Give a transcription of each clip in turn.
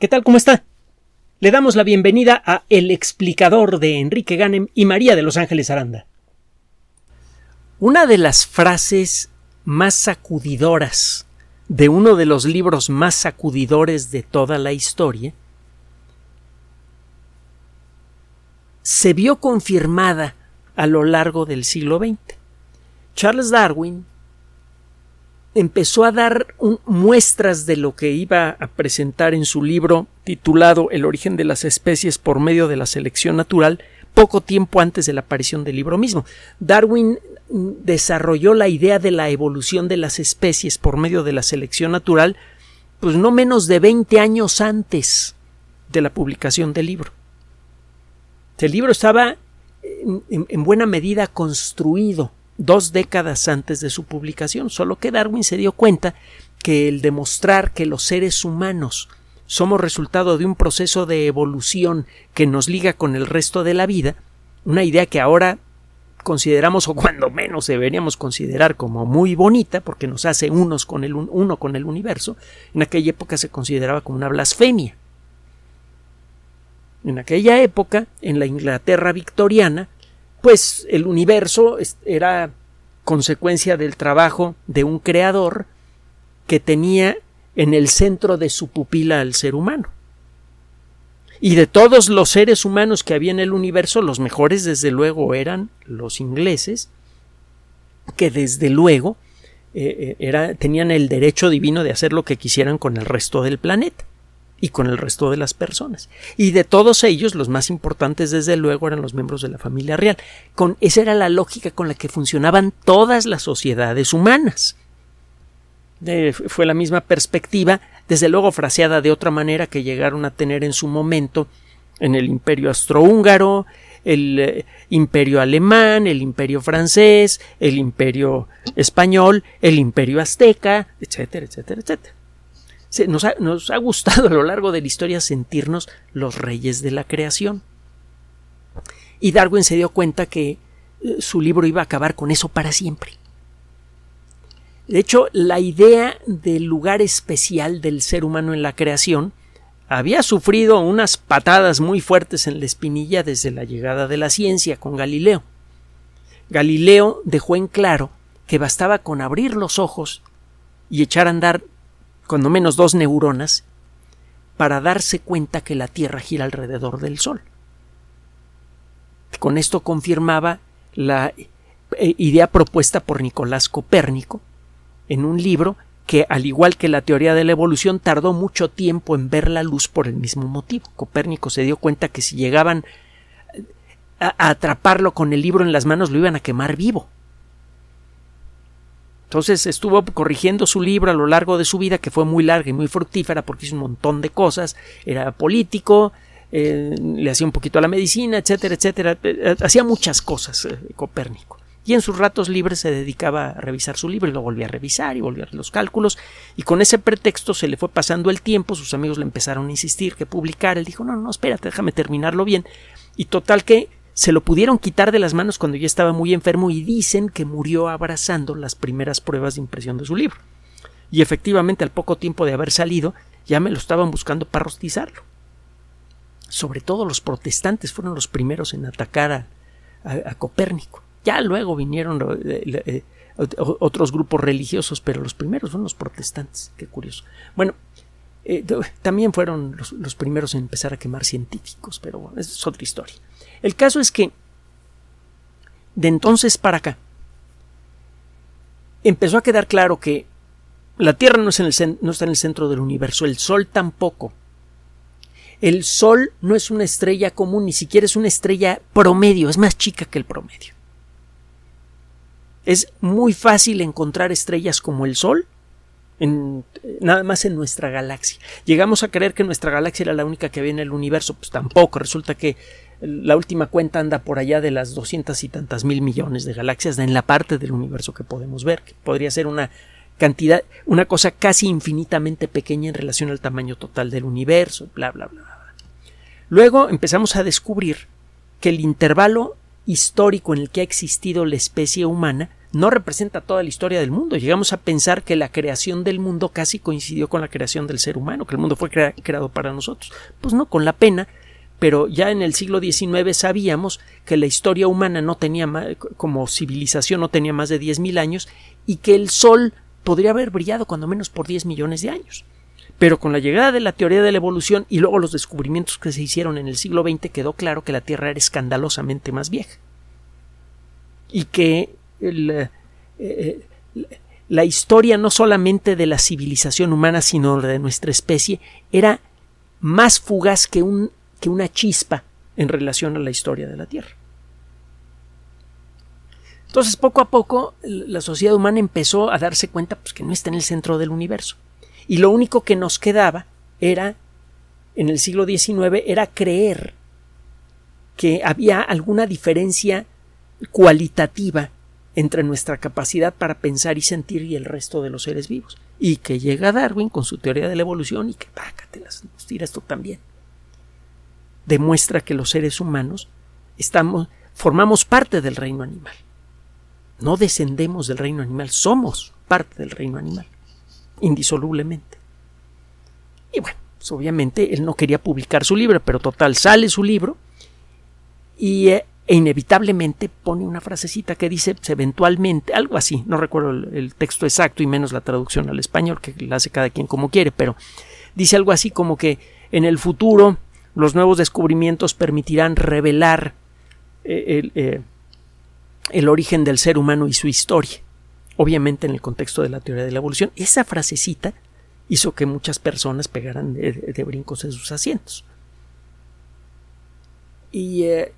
¿Qué tal? ¿Cómo está? Le damos la bienvenida a El explicador de Enrique Ganem y María de Los Ángeles Aranda. Una de las frases más sacudidoras de uno de los libros más sacudidores de toda la historia se vio confirmada a lo largo del siglo XX. Charles Darwin empezó a dar muestras de lo que iba a presentar en su libro titulado El origen de las especies por medio de la selección natural poco tiempo antes de la aparición del libro mismo. Darwin mm, desarrolló la idea de la evolución de las especies por medio de la selección natural pues no menos de 20 años antes de la publicación del libro. El libro estaba en buena medida construido dos décadas antes de su publicación, solo que Darwin se dio cuenta que el demostrar que los seres humanos somos resultado de un proceso de evolución que nos liga con el resto de la vida, una idea que ahora consideramos o cuando menos deberíamos considerar como muy bonita porque nos hace unos con el uno con el universo, en aquella época se consideraba como una blasfemia. En aquella época, en la Inglaterra victoriana, pues el universo era consecuencia del trabajo de un creador que tenía en el centro de su pupila al ser humano. Y de todos los seres humanos que había en el universo, los mejores desde luego eran los ingleses, que desde luego eh, eh, tenían el derecho divino de hacer lo que quisieran con el resto del planeta y con el resto de las personas. Y de todos ellos, los más importantes, desde luego, eran los miembros de la familia real. Con, esa era la lógica con la que funcionaban todas las sociedades humanas. fue la misma perspectiva, desde luego fraseada de otra manera que llegaron a tener en su momento en el imperio austrohúngaro, el eh, imperio alemán, el imperio francés, el imperio español, el imperio azteca, etcétera, etcétera, etcétera nos ha, nos ha gustado a lo largo de la historia sentirnos los reyes de la creación. Y Darwin se dio cuenta que eh, su libro iba a acabar con eso para siempre. De hecho, la idea del lugar especial del ser humano en la creación había sufrido unas patadas muy fuertes en la espinilla desde la llegada de la ciencia con Galileo. Galileo dejó en claro que bastaba con abrir los ojos y echar a andar cuando menos dos neuronas, para darse cuenta que la Tierra gira alrededor del Sol. Con esto confirmaba la eh, idea propuesta por Nicolás Copérnico en un libro que, al igual que la teoría de la evolución, tardó mucho tiempo en ver la luz por el mismo motivo. Copérnico se dio cuenta que si llegaban a atraparlo con el libro en las manos lo iban a quemar vivo. Entonces estuvo corrigiendo su libro a lo largo de su vida, que fue muy larga y muy fructífera porque hizo un montón de cosas. Era político, eh, le hacía un poquito a la medicina, etcétera, etcétera. Eh, hacía muchas cosas eh, Copérnico. Y en sus ratos libres se dedicaba a revisar su libro y lo volvía a revisar y volvía a los cálculos. Y con ese pretexto se le fue pasando el tiempo, sus amigos le empezaron a insistir que publicara. Él dijo, no, no, espérate, déjame terminarlo bien. Y total que se lo pudieron quitar de las manos cuando ya estaba muy enfermo y dicen que murió abrazando las primeras pruebas de impresión de su libro. Y efectivamente al poco tiempo de haber salido ya me lo estaban buscando para rostizarlo. Sobre todo los protestantes fueron los primeros en atacar a, Copérnico. Ya luego vinieron eh, eh, otros grupos religiosos, pero los primeros fueron los protestantes. Qué curioso. Bueno, eh, también fueron los, los, primeros en empezar a quemar científicos, pero bueno, es otra historia. El caso es que de entonces para acá empezó a quedar claro que la Tierra no, está en el centro del universo, el Sol tampoco. El Sol no es una estrella común, ni siquiera es una estrella promedio, es más chica que el promedio. Es muy fácil encontrar estrellas como el Sol nada más en nuestra galaxia. Llegamos a creer que nuestra galaxia era la única que había en el universo, pues tampoco. Resulta que la última cuenta anda por allá de las doscientas y tantas mil millones de galaxias en la parte del universo que podemos ver, que podría ser una cantidad, una cosa casi infinitamente pequeña en relación al tamaño total del universo, bla, bla, bla. bla. Luego empezamos a descubrir que el intervalo histórico en el que ha existido la especie humana no representa toda la historia del mundo. Llegamos a pensar que la creación del mundo casi coincidió con la creación del ser humano, que el mundo fue creado para nosotros. Pues no, con la pena, pero ya en el siglo XIX sabíamos que la historia humana no tenía como civilización no tenía más de 10.000 años y que el Sol podría haber brillado cuando menos por 10 millones de años. Pero con la llegada de la teoría de la evolución y luego los descubrimientos que se hicieron en el siglo XX quedó claro que la Tierra era escandalosamente más vieja. Y que eh, eh, la historia no solamente de la civilización humana, sino de nuestra especie, era más fugaz que, un, que una chispa en relación a la historia de la Tierra. Entonces, poco a poco, la sociedad humana empezó a darse cuenta pues, que no está en el centro del universo y lo único que nos quedaba era, en el siglo XIX, era creer que había alguna diferencia cualitativa entre nuestra capacidad para pensar y sentir y el resto de los seres vivos. Y que llega Darwin con su teoría de la evolución y que pácatelas, nos tira esto también. Demuestra que los seres humanos estamos, formamos parte del reino animal. No descendemos del reino animal, somos parte del reino animal indisolublemente. Y bueno, pues obviamente él no quería publicar su libro, pero total, sale su libro y eh, e inevitablemente pone una frasecita que dice eventualmente, algo así, no recuerdo el, texto exacto y menos la traducción al español, que la hace cada quien como quiere, pero dice algo así como que en el futuro los nuevos descubrimientos permitirán revelar eh, el, eh, el origen del ser humano y su historia obviamente en el contexto de la teoría de la evolución. Esa frasecita hizo que muchas personas pegaran de, brincos en sus asientos. Y eh,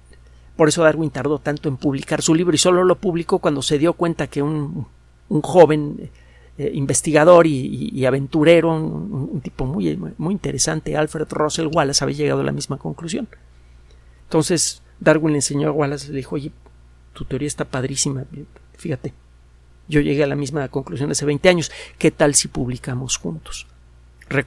por eso Darwin tardó tanto en publicar su libro y solo lo publicó cuando se dio cuenta que un, joven eh, investigador y, aventurero, un, tipo muy, muy interesante, Alfred Russell Wallace, había llegado a la misma conclusión. Entonces Darwin le enseñó a Wallace, le dijo, oye, tu teoría está padrísima, fíjate, yo llegué a la misma conclusión hace 20 años. ¿Qué tal si publicamos juntos? Eh,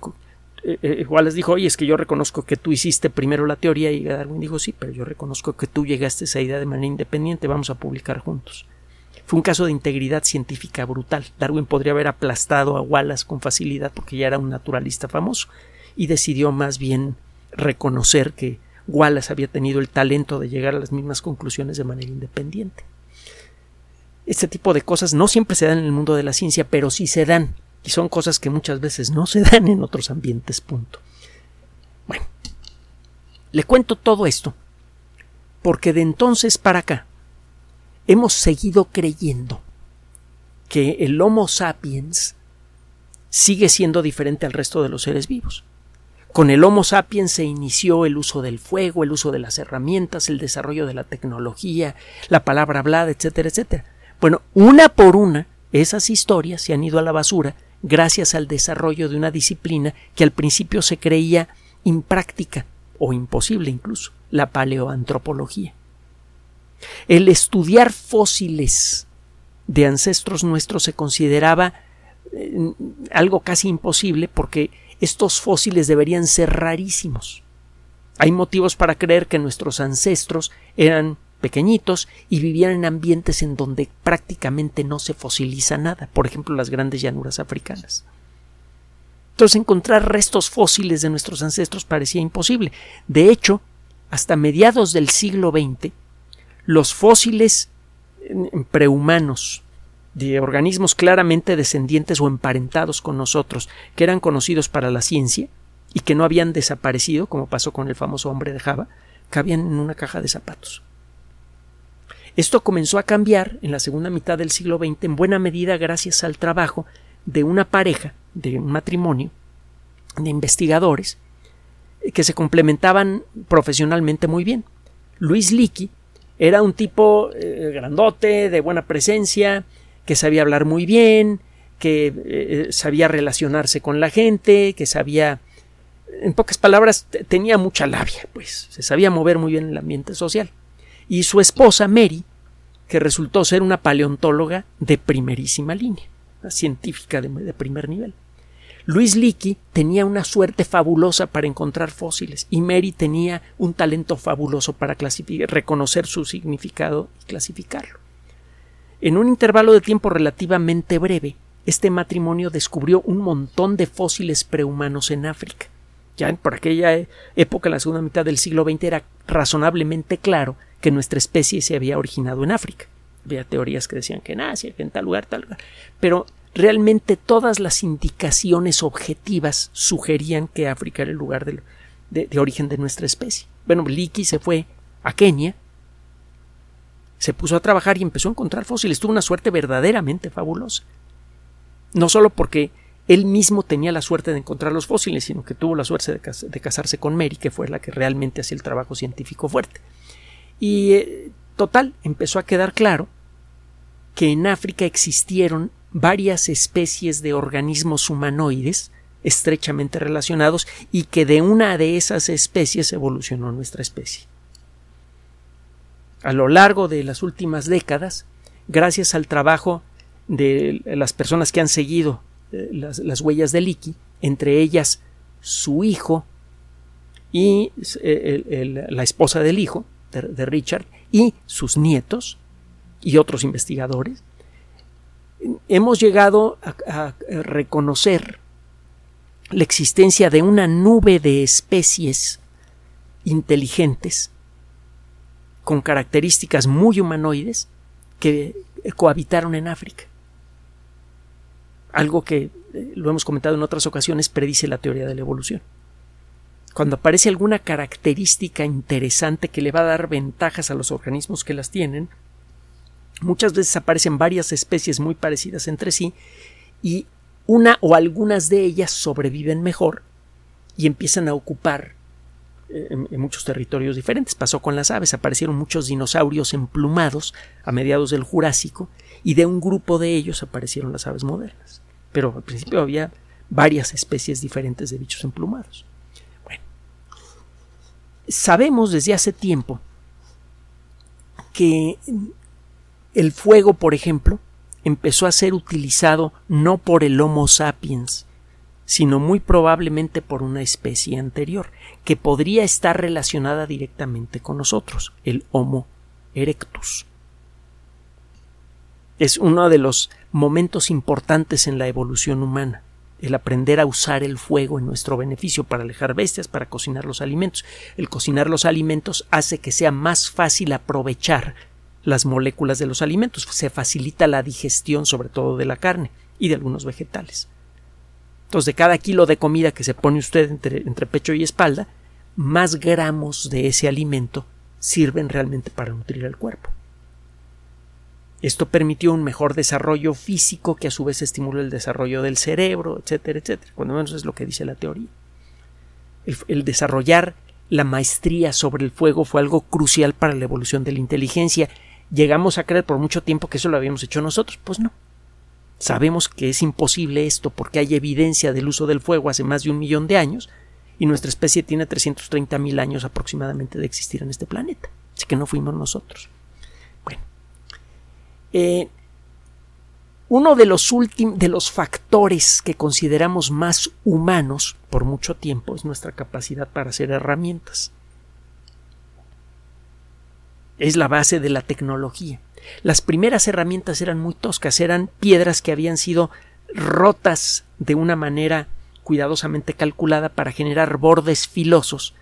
eh, Wallace dijo, oye, es que yo reconozco que tú hiciste primero la teoría y Darwin dijo, sí, pero yo reconozco que tú llegaste a esa idea de manera independiente, vamos a publicar juntos. Fue un caso de integridad científica brutal. Darwin podría haber aplastado a Wallace con facilidad porque ya era un naturalista famoso y decidió más bien reconocer que Wallace había tenido el talento de llegar a las mismas conclusiones de manera independiente. Este tipo de cosas no siempre se dan en el mundo de la ciencia, pero sí se dan. Y son cosas que muchas veces no se dan en otros ambientes. Punto. Bueno, le cuento todo esto porque de entonces para acá hemos seguido creyendo que el Homo sapiens sigue siendo diferente al resto de los seres vivos. Con el Homo sapiens se inició el uso del fuego, el uso de las herramientas, el desarrollo de la tecnología, la palabra hablada, etcétera, etcétera. Bueno, una por una, esas historias se han ido a la basura gracias al desarrollo de una disciplina que al principio se creía impráctica o imposible incluso, la paleoantropología. El estudiar fósiles de ancestros nuestros se consideraba eh, algo casi imposible porque estos fósiles deberían ser rarísimos. Hay motivos para creer que nuestros ancestros eran pequeñitos y vivían en ambientes en donde prácticamente no se fosiliza nada, por ejemplo las grandes llanuras africanas. Entonces encontrar restos fósiles de nuestros ancestros parecía imposible. De hecho, hasta mediados del siglo XX, los fósiles prehumanos de organismos claramente descendientes o emparentados con nosotros, que eran conocidos para la ciencia y que no habían desaparecido, como pasó con el famoso hombre de Java, cabían en una caja de zapatos. Esto comenzó a cambiar en la segunda mitad del siglo XX en buena medida gracias al trabajo de una pareja, de un matrimonio, de investigadores, que se complementaban profesionalmente muy bien. Luis Leakey era un tipo eh, grandote, de buena presencia, que sabía hablar muy bien, que eh, sabía relacionarse con la gente, que sabía, en pocas palabras, tenía mucha labia, pues se sabía mover muy bien en el ambiente social. Y su esposa, Mary, que resultó ser una paleontóloga de primerísima línea, una científica de, primer nivel. Luis Leakey tenía una suerte fabulosa para encontrar fósiles y Mary tenía un talento fabuloso para reconocer su significado y clasificarlo. En un intervalo de tiempo relativamente breve, este matrimonio descubrió un montón de fósiles prehumanos en África. Ya por aquella época, en la segunda mitad del siglo XX, era razonablemente claro que nuestra especie se había originado en África. Había teorías que decían que en Asia, que en tal lugar, tal lugar. Pero realmente todas las indicaciones objetivas sugerían que África era el lugar de, origen de nuestra especie. Bueno, Leakey se fue a Kenia, se puso a trabajar y empezó a encontrar fósiles. Tuvo una suerte verdaderamente fabulosa. No solo porque él mismo tenía la suerte de encontrar los fósiles, sino que tuvo la suerte de, casarse con Mary, que fue la que realmente hacía el trabajo científico fuerte. Y eh, total, empezó a quedar claro que en África existieron varias especies de organismos humanoides estrechamente relacionados y que de una de esas especies evolucionó nuestra especie. A lo largo de las últimas décadas, gracias al trabajo de las personas que han seguido eh, las, huellas de Leakey, entre ellas su hijo y eh, la esposa del hijo de Richard y sus nietos y otros investigadores, hemos llegado a, reconocer la existencia de una nube de especies inteligentes con características muy humanoides que cohabitaron en África. Algo que, eh, lo hemos comentado en otras ocasiones, predice la teoría de la evolución. Cuando aparece alguna característica interesante que le va a dar ventajas a los organismos que las tienen, Muchas veces aparecen varias especies muy parecidas entre sí y una o algunas de ellas sobreviven mejor y empiezan a ocupar eh, en, muchos territorios diferentes. Pasó con las aves, aparecieron muchos dinosaurios emplumados a mediados del Jurásico y de un grupo de ellos aparecieron las aves modernas. Pero al principio había varias especies diferentes de bichos emplumados. Sabemos desde hace tiempo que el fuego, por ejemplo, empezó a ser utilizado no por el Homo sapiens, sino muy probablemente por una especie anterior, que podría estar relacionada directamente con nosotros, el Homo erectus. Es uno de los momentos importantes en la evolución humana, el aprender a usar el fuego en nuestro beneficio para alejar bestias, para cocinar los alimentos. El cocinar los alimentos hace que sea más fácil aprovechar las moléculas de los alimentos, se facilita la digestión sobre todo de la carne y de algunos vegetales. Entonces, de cada kilo de comida que se pone usted entre, entre pecho y espalda, más gramos de ese alimento sirven realmente para nutrir el cuerpo. Esto permitió un mejor desarrollo físico que a su vez estimuló el desarrollo del cerebro, etcétera, etcétera. Cuando menos es lo que dice la teoría. el, desarrollar la maestría sobre el fuego fue algo crucial para la evolución de la inteligencia llegamos a creer por mucho tiempo que eso lo habíamos hecho nosotros. Pues no. Sabemos que es imposible esto porque hay evidencia del uso del fuego hace más de un millón de años y nuestra especie tiene 330 mil años aproximadamente de existir en este planeta. Así que no fuimos nosotros. Eh, uno de los, de los factores que consideramos más humanos por mucho tiempo es nuestra capacidad para hacer herramientas es la base de la tecnología. Las primeras herramientas eran muy toscas, eran piedras que habían sido rotas de una manera cuidadosamente calculada para generar bordes filosos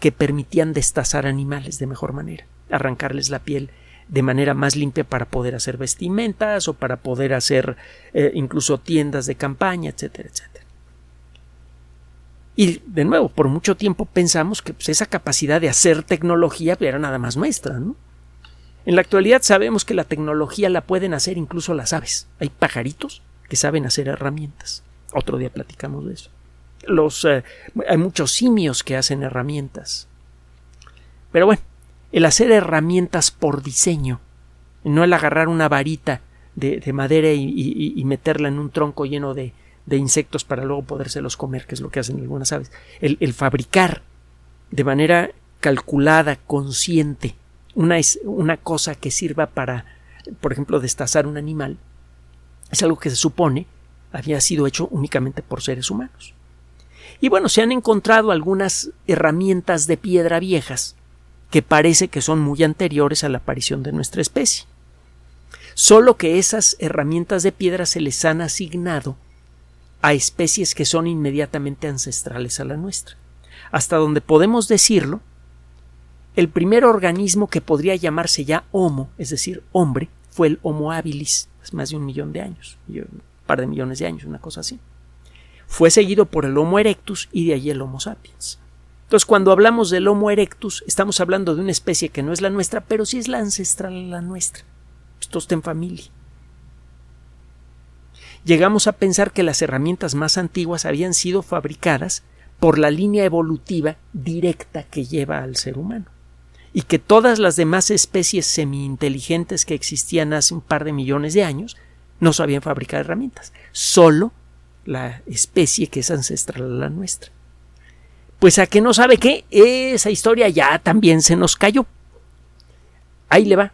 que permitían destazar animales de mejor manera, arrancarles la piel de manera más limpia para poder hacer vestimentas o para poder hacer eh, incluso tiendas de campaña, etcétera, etcétera. Y de nuevo, por mucho tiempo pensamos que pues, esa capacidad de hacer tecnología era nada más nuestra, ¿no? En la actualidad sabemos que la tecnología la pueden hacer incluso las aves. Hay pajaritos que saben hacer herramientas. Otro día platicamos de eso. Los, eh, hay muchos simios que hacen herramientas. Pero bueno, el hacer herramientas por diseño, no el agarrar una varita de, madera y, meterla en un tronco lleno de, insectos para luego podérselos comer, que es lo que hacen algunas aves. el fabricar de manera calculada, consciente, una, una cosa que sirva para, por ejemplo, destazar un animal, es algo que se supone había sido hecho únicamente por seres humanos. Y bueno, se han encontrado algunas herramientas de piedra viejas que parece que son muy anteriores a la aparición de nuestra especie. Solo que esas herramientas de piedra se les han asignado a especies que son inmediatamente ancestrales a la nuestra. Hasta donde podemos decirlo, el primer organismo que podría llamarse ya Homo, es decir, hombre, fue el Homo habilis, hace más de un millón de años, un par de millones de años, una cosa así. Fue seguido por el Homo erectus y de allí el Homo sapiens. Entonces, cuando hablamos del Homo erectus, estamos hablando de una especie que no es la nuestra, pero sí es la ancestral la nuestra. Esto está en familia. Llegamos a pensar que las herramientas más antiguas habían sido fabricadas por la línea evolutiva directa que lleva al ser humano y que todas las demás especies semi-inteligentes que existían hace un par de millones de años no sabían fabricar herramientas. Solo la especie que es ancestral a la nuestra. Pues a que no sabe qué, esa historia ya también se nos cayó. Ahí le va.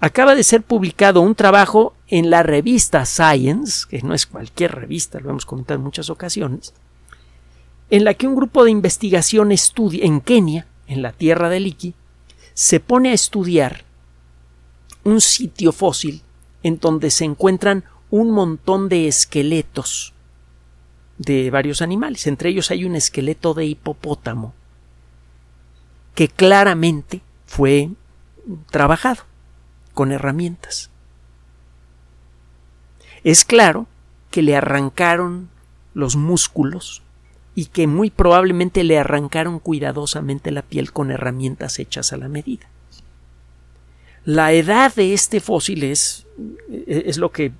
Acaba de ser publicado un trabajo en la revista Science, que no es cualquier revista, lo hemos comentado en muchas ocasiones, en la que un grupo de investigación estudia en Kenia en la tierra de Iki, se pone a estudiar un sitio fósil en donde se encuentran un montón de esqueletos de varios animales. Entre ellos hay un esqueleto de hipopótamo que claramente fue trabajado con herramientas. Es claro que le arrancaron los músculos y que muy probablemente le arrancaron cuidadosamente la piel con herramientas hechas a la medida. La edad de este fósil es, es lo que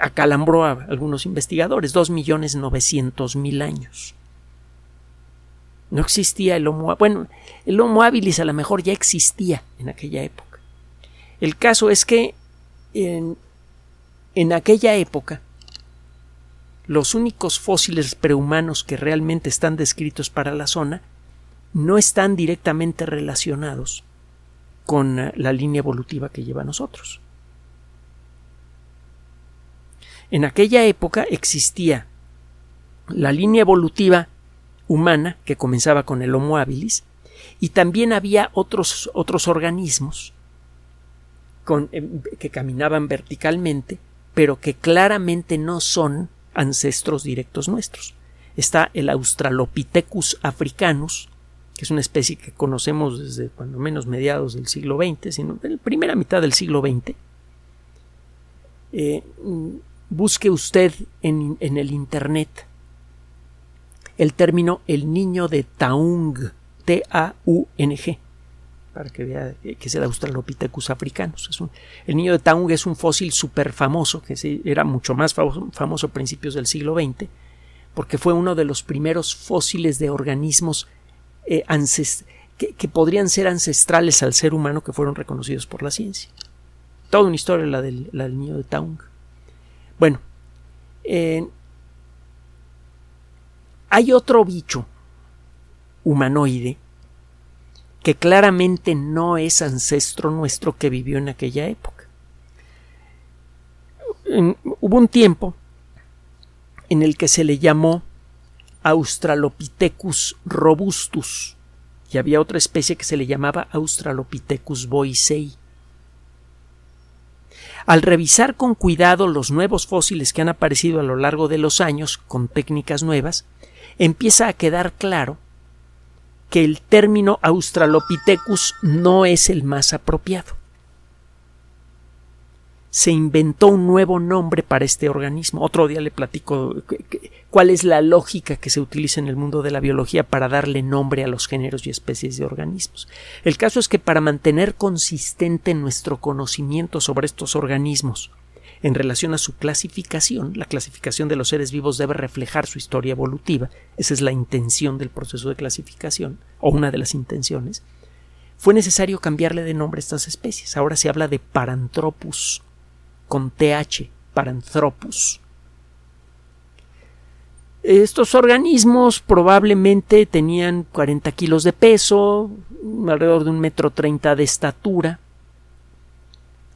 acalambró a algunos investigadores, dos millones novecientos mil años. No existía el Homo bueno, el Homo habilis a lo mejor ya existía en aquella época. El caso es que en, en aquella época los únicos fósiles prehumanos que realmente están descritos para la zona no están directamente relacionados con eh, la línea evolutiva que lleva a nosotros. En aquella época existía la línea evolutiva humana que comenzaba con el Homo habilis y también había otros, otros organismos em, que caminaban verticalmente pero que claramente no son ancestros directos nuestros. Está el Australopithecus africanus, que es una especie que conocemos desde cuando menos mediados del siglo XX, sino en la primera mitad del siglo XX. Busque usted en, en, el Internet el término el niño de Taung, T-A-U-N-G para que vea que es el Australopithecus africanus. Es el niño de Taung es un fósil súper famoso, que era mucho más famoso, a principios del siglo XX, porque fue uno de los primeros fósiles de organismos eh, que, podrían ser ancestrales al ser humano que fueron reconocidos por la ciencia. Toda una historia la del, niño de Taung. Bueno, eh, hay otro bicho humanoide que claramente no es ancestro nuestro que vivió en aquella época. hubo un tiempo en el que se le llamó Australopithecus robustus y había otra especie que se le llamaba Australopithecus boisei. Al revisar con cuidado los nuevos fósiles que han aparecido a lo largo de los años con técnicas nuevas, empieza a quedar claro que el término Australopithecus no es el más apropiado. Se inventó un nuevo nombre para este organismo. Otro día le platico cuál es la lógica que se utiliza en el mundo de la biología para darle nombre a los géneros y especies de organismos. El caso es que para mantener consistente nuestro conocimiento sobre estos organismos, en relación a su clasificación, la clasificación de los seres vivos debe reflejar su historia evolutiva, esa es la intención del proceso de clasificación, o una de las intenciones, fue necesario cambiarle de nombre a estas especies. Ahora se habla de Paranthropus, con TH, Paranthropus. Estos organismos probablemente tenían 40 kilos de peso, alrededor de un metro treinta de estatura,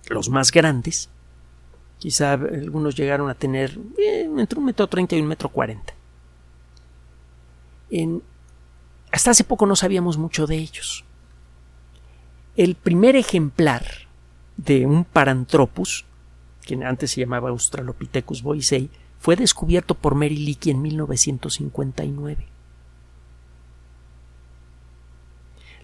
los más grandes, Quizá algunos llegaron a tener eh, entre un metro treinta y un metro cuarenta. hasta hace poco no sabíamos mucho de ellos. El primer ejemplar de un Paranthropus, que antes se llamaba Australopithecus boisei, fue descubierto por Mary Leakey en 1959.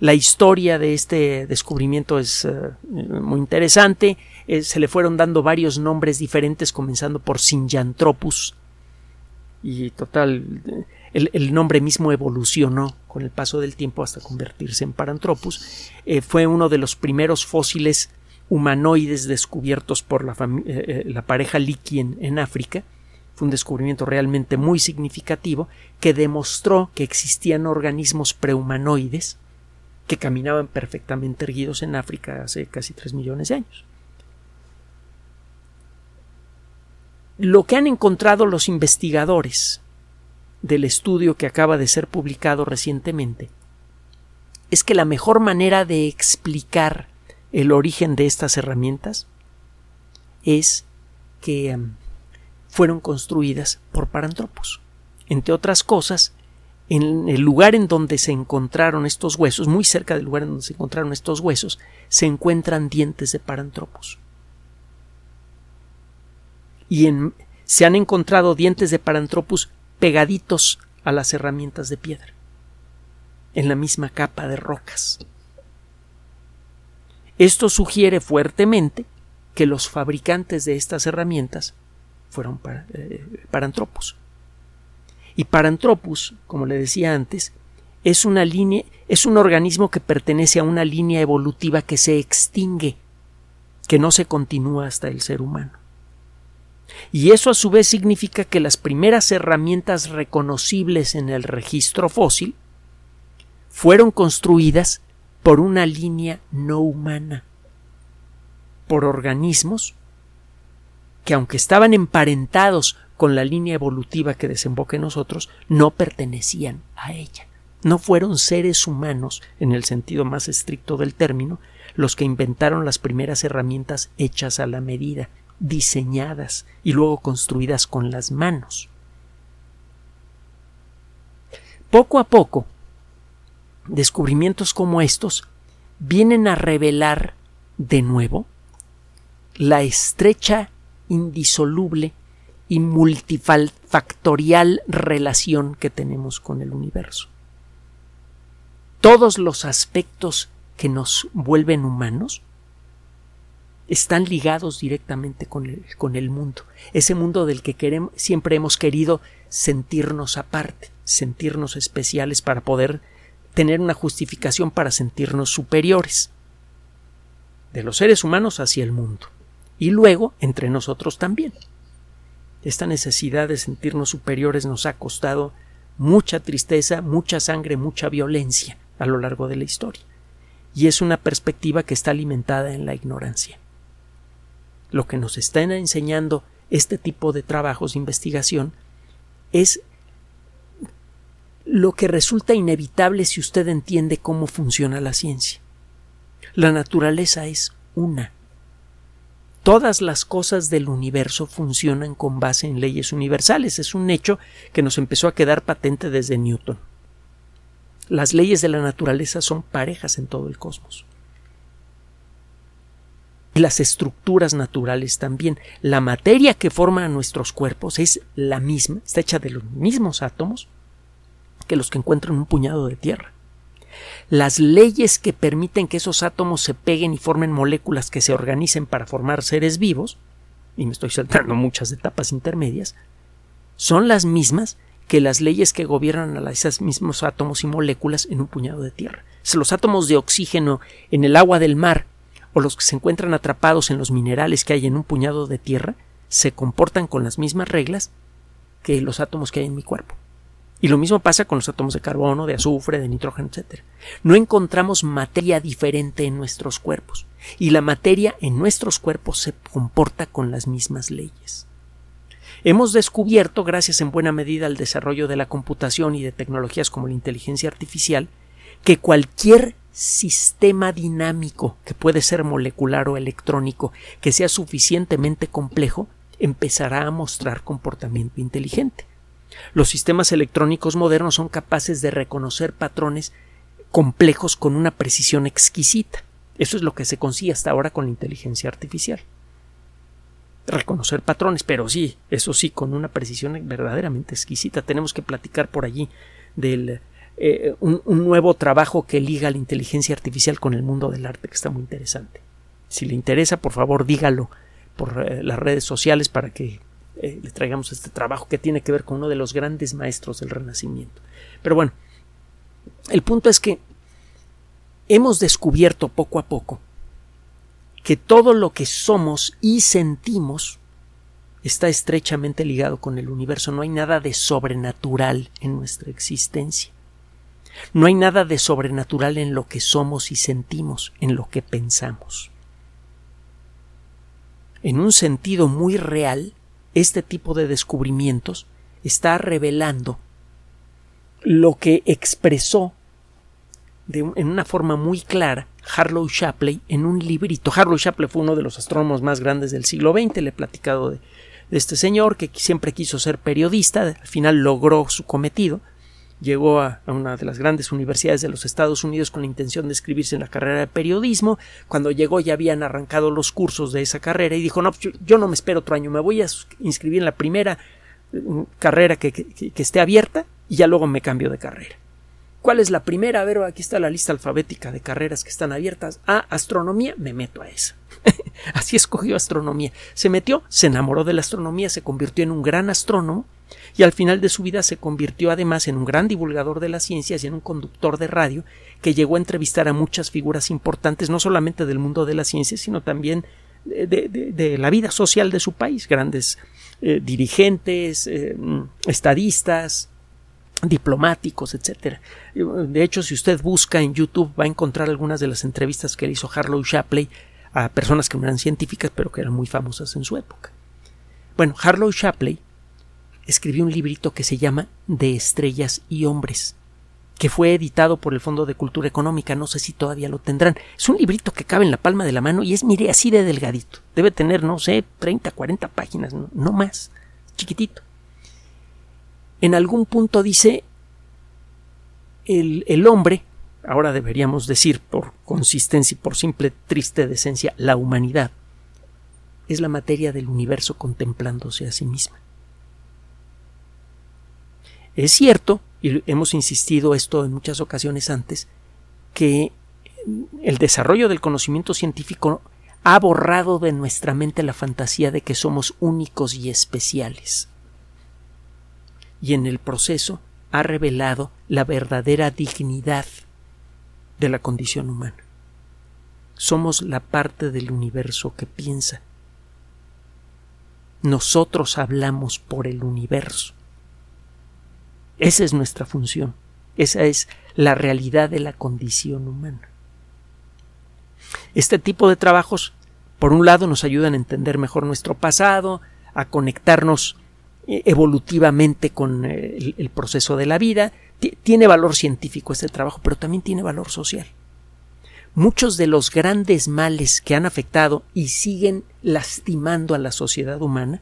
La historia de este descubrimiento es eh, muy interesante. Eh, se le fueron dando varios nombres diferentes, comenzando por Sinjanthropus. Y total, el, nombre mismo evolucionó con el paso del tiempo hasta convertirse en Paranthropus. Eh, fue uno de los primeros fósiles humanoides descubiertos por la, la pareja Leakey en África. Fue un descubrimiento realmente muy significativo que demostró que existían organismos prehumanoides que caminaban perfectamente erguidos en África hace casi tres millones de años. Lo que han encontrado los investigadores del estudio que acaba de ser publicado recientemente es que la mejor manera de explicar el origen de estas herramientas es que em, fueron construidas por parantropos. Entre otras cosas, en el lugar en donde se encontraron estos huesos, muy cerca del lugar en donde se encontraron estos huesos, se encuentran dientes de Paranthropus. Y se han encontrado dientes de Paranthropus pegaditos a las herramientas de piedra, en la misma capa de rocas. Esto sugiere fuertemente que los fabricantes de estas herramientas fueron eh, Paranthropus. Y Paranthropus, como le decía antes, es una línea, es un organismo que pertenece a una línea evolutiva que se extingue, que no se continúa hasta el ser humano. Y eso a su vez significa que las primeras herramientas reconocibles en el registro fósil fueron construidas por una línea no humana, por organismos que aunque estaban emparentados con la línea evolutiva que desemboca en nosotros, no pertenecían a ella. No fueron seres humanos, en el sentido más estricto del término, los que inventaron las primeras herramientas hechas a la medida, diseñadas y luego construidas con las manos. Poco a poco, descubrimientos como estos vienen a revelar de nuevo la estrecha, indisoluble y multifactorial relación que tenemos con el universo. Todos los aspectos que nos vuelven humanos están ligados directamente con el, mundo, ese mundo del que siempre hemos querido sentirnos aparte, sentirnos especiales para poder tener una justificación para sentirnos superiores de los seres humanos hacia el mundo y luego entre nosotros también. Esta necesidad de sentirnos superiores nos ha costado mucha tristeza, mucha sangre, mucha violencia a lo largo de la historia. Y es una perspectiva que está alimentada en la ignorancia. Lo que nos están enseñando este tipo de trabajos de investigación es lo que resulta inevitable si usted entiende cómo funciona la ciencia. La naturaleza es una, todas las cosas del universo funcionan con base en leyes universales. Es un hecho que nos empezó a quedar patente desde Newton. Las leyes de la naturaleza son parejas en todo el cosmos. Las estructuras naturales también. La materia que forma nuestros cuerpos es la misma, está hecha de los mismos átomos que los que encuentran un puñado de tierra las leyes que permiten que esos átomos se peguen y formen moléculas que se organicen para formar seres vivos, y me estoy saltando muchas etapas intermedias, son las mismas que las leyes que gobiernan a esos mismos átomos y moléculas en un puñado de tierra. Los átomos de oxígeno en el agua del mar o los que se encuentran atrapados en los minerales que hay en un puñado de tierra se comportan con las mismas reglas que los átomos que hay en mi cuerpo. Y lo mismo pasa con los átomos de carbono, de azufre, de nitrógeno, etc. No encontramos materia diferente en nuestros cuerpos. Y la materia en nuestros cuerpos se comporta con las mismas leyes. Hemos descubierto, gracias en buena medida al desarrollo de la computación y de tecnologías como la inteligencia artificial, que cualquier sistema dinámico, que puede ser molecular o electrónico, que sea suficientemente complejo, empezará a mostrar comportamiento inteligente. Los sistemas electrónicos modernos son capaces de reconocer patrones complejos con una precisión exquisita. Eso es lo que se consigue hasta ahora con la inteligencia artificial. Reconocer patrones, pero sí, eso sí, con una precisión verdaderamente exquisita. Tenemos que platicar por allí del eh, un, nuevo trabajo que liga la inteligencia artificial con el mundo del arte, que está muy interesante. Si le interesa, por favor, dígalo por eh, las redes sociales para que eh, le traigamos este trabajo que tiene que ver con uno de los grandes maestros del Renacimiento. Pero bueno, el punto es que hemos descubierto poco a poco que todo lo que somos y sentimos está estrechamente ligado con el universo. No hay nada de sobrenatural en nuestra existencia. No hay nada de sobrenatural en lo que somos y sentimos, en lo que pensamos. En un sentido muy real, este tipo de descubrimientos está revelando lo que expresó en una forma muy clara Harlow Shapley en un librito. Harlow Shapley fue uno de los astrónomos más grandes del siglo XX, le he platicado de, este señor que siempre quiso ser periodista, al final logró su cometido, llegó a, una de las grandes universidades de los Estados Unidos con la intención de escribirse en la carrera de periodismo. Cuando llegó ya habían arrancado los cursos de esa carrera y dijo no, yo, yo no me espero otro año, me voy a inscribir en la primera mm, carrera que, que esté abierta y ya luego me cambio de carrera. ¿Cuál es la primera? A ver, aquí está la lista alfabética de carreras que están abiertas. Ah, astronomía, me meto a esa. Así escogió astronomía. Se metió, se enamoró de la astronomía, se convirtió en un gran astrónomo y al final de su vida se convirtió además en un gran divulgador de las ciencias y en un conductor de radio que llegó a entrevistar a muchas figuras importantes, no solamente del mundo de las ciencias, sino también de, la vida social de su país, grandes eh, dirigentes, eh, estadistas, diplomáticos, etcétera. De hecho, si usted busca en YouTube va a encontrar algunas de las entrevistas que le hizo Harlow Shapley a personas que no eran científicas, pero que eran muy famosas en su época. Bueno, Harlow Shapley escribió un librito que se llama De estrellas y hombres, que fue editado por el Fondo de Cultura Económica, no sé si todavía lo tendrán. Es un librito que cabe en la palma de la mano y es, mire, así de delgadito. Debe tener, no sé, 30, 40 páginas, no más, chiquitito en algún punto dice el, el hombre, ahora deberíamos decir por consistencia y por simple triste decencia, la humanidad, es la materia del universo contemplándose a sí misma. Es cierto, y hemos insistido esto en muchas ocasiones antes, que el desarrollo del conocimiento científico ha borrado de nuestra mente la fantasía de que somos únicos y especiales y en el proceso ha revelado la verdadera dignidad de la condición humana. Somos la parte del universo que piensa. Nosotros hablamos por el universo. Esa es nuestra función. Esa es la realidad de la condición humana. Este tipo de trabajos, por un lado, nos ayudan a entender mejor nuestro pasado, a conectarnos eh, evolutivamente con eh, el, proceso de la vida. tiene valor científico este trabajo, pero también tiene valor social. Muchos de los grandes males que han afectado y siguen lastimando a la sociedad humana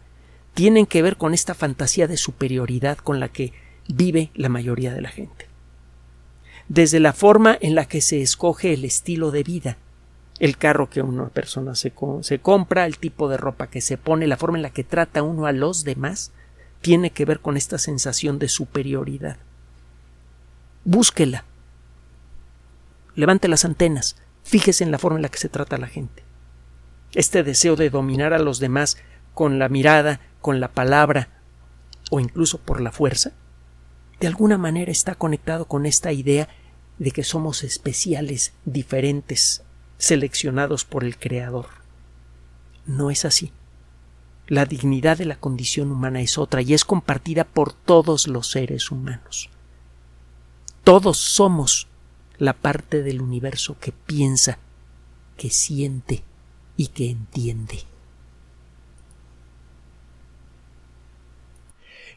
tienen que ver con esta fantasía de superioridad con la que vive la mayoría de la gente. Desde la forma en la que se escoge el estilo de vida, el carro que una persona se, compra, el tipo de ropa que se pone, la forma en la que trata uno a los demás, tiene que ver con esta sensación de superioridad. Búsquela. Levante las antenas. Fíjese en la forma en la que se trata a la gente. Este deseo de dominar a los demás con la mirada, con la palabra o incluso por la fuerza, de alguna manera está conectado con esta idea de que somos especiales, diferentes, seleccionados por el Creador. No es así. La dignidad de la condición humana es otra y es compartida por todos los seres humanos. Todos somos la parte del universo que piensa, que siente y que entiende.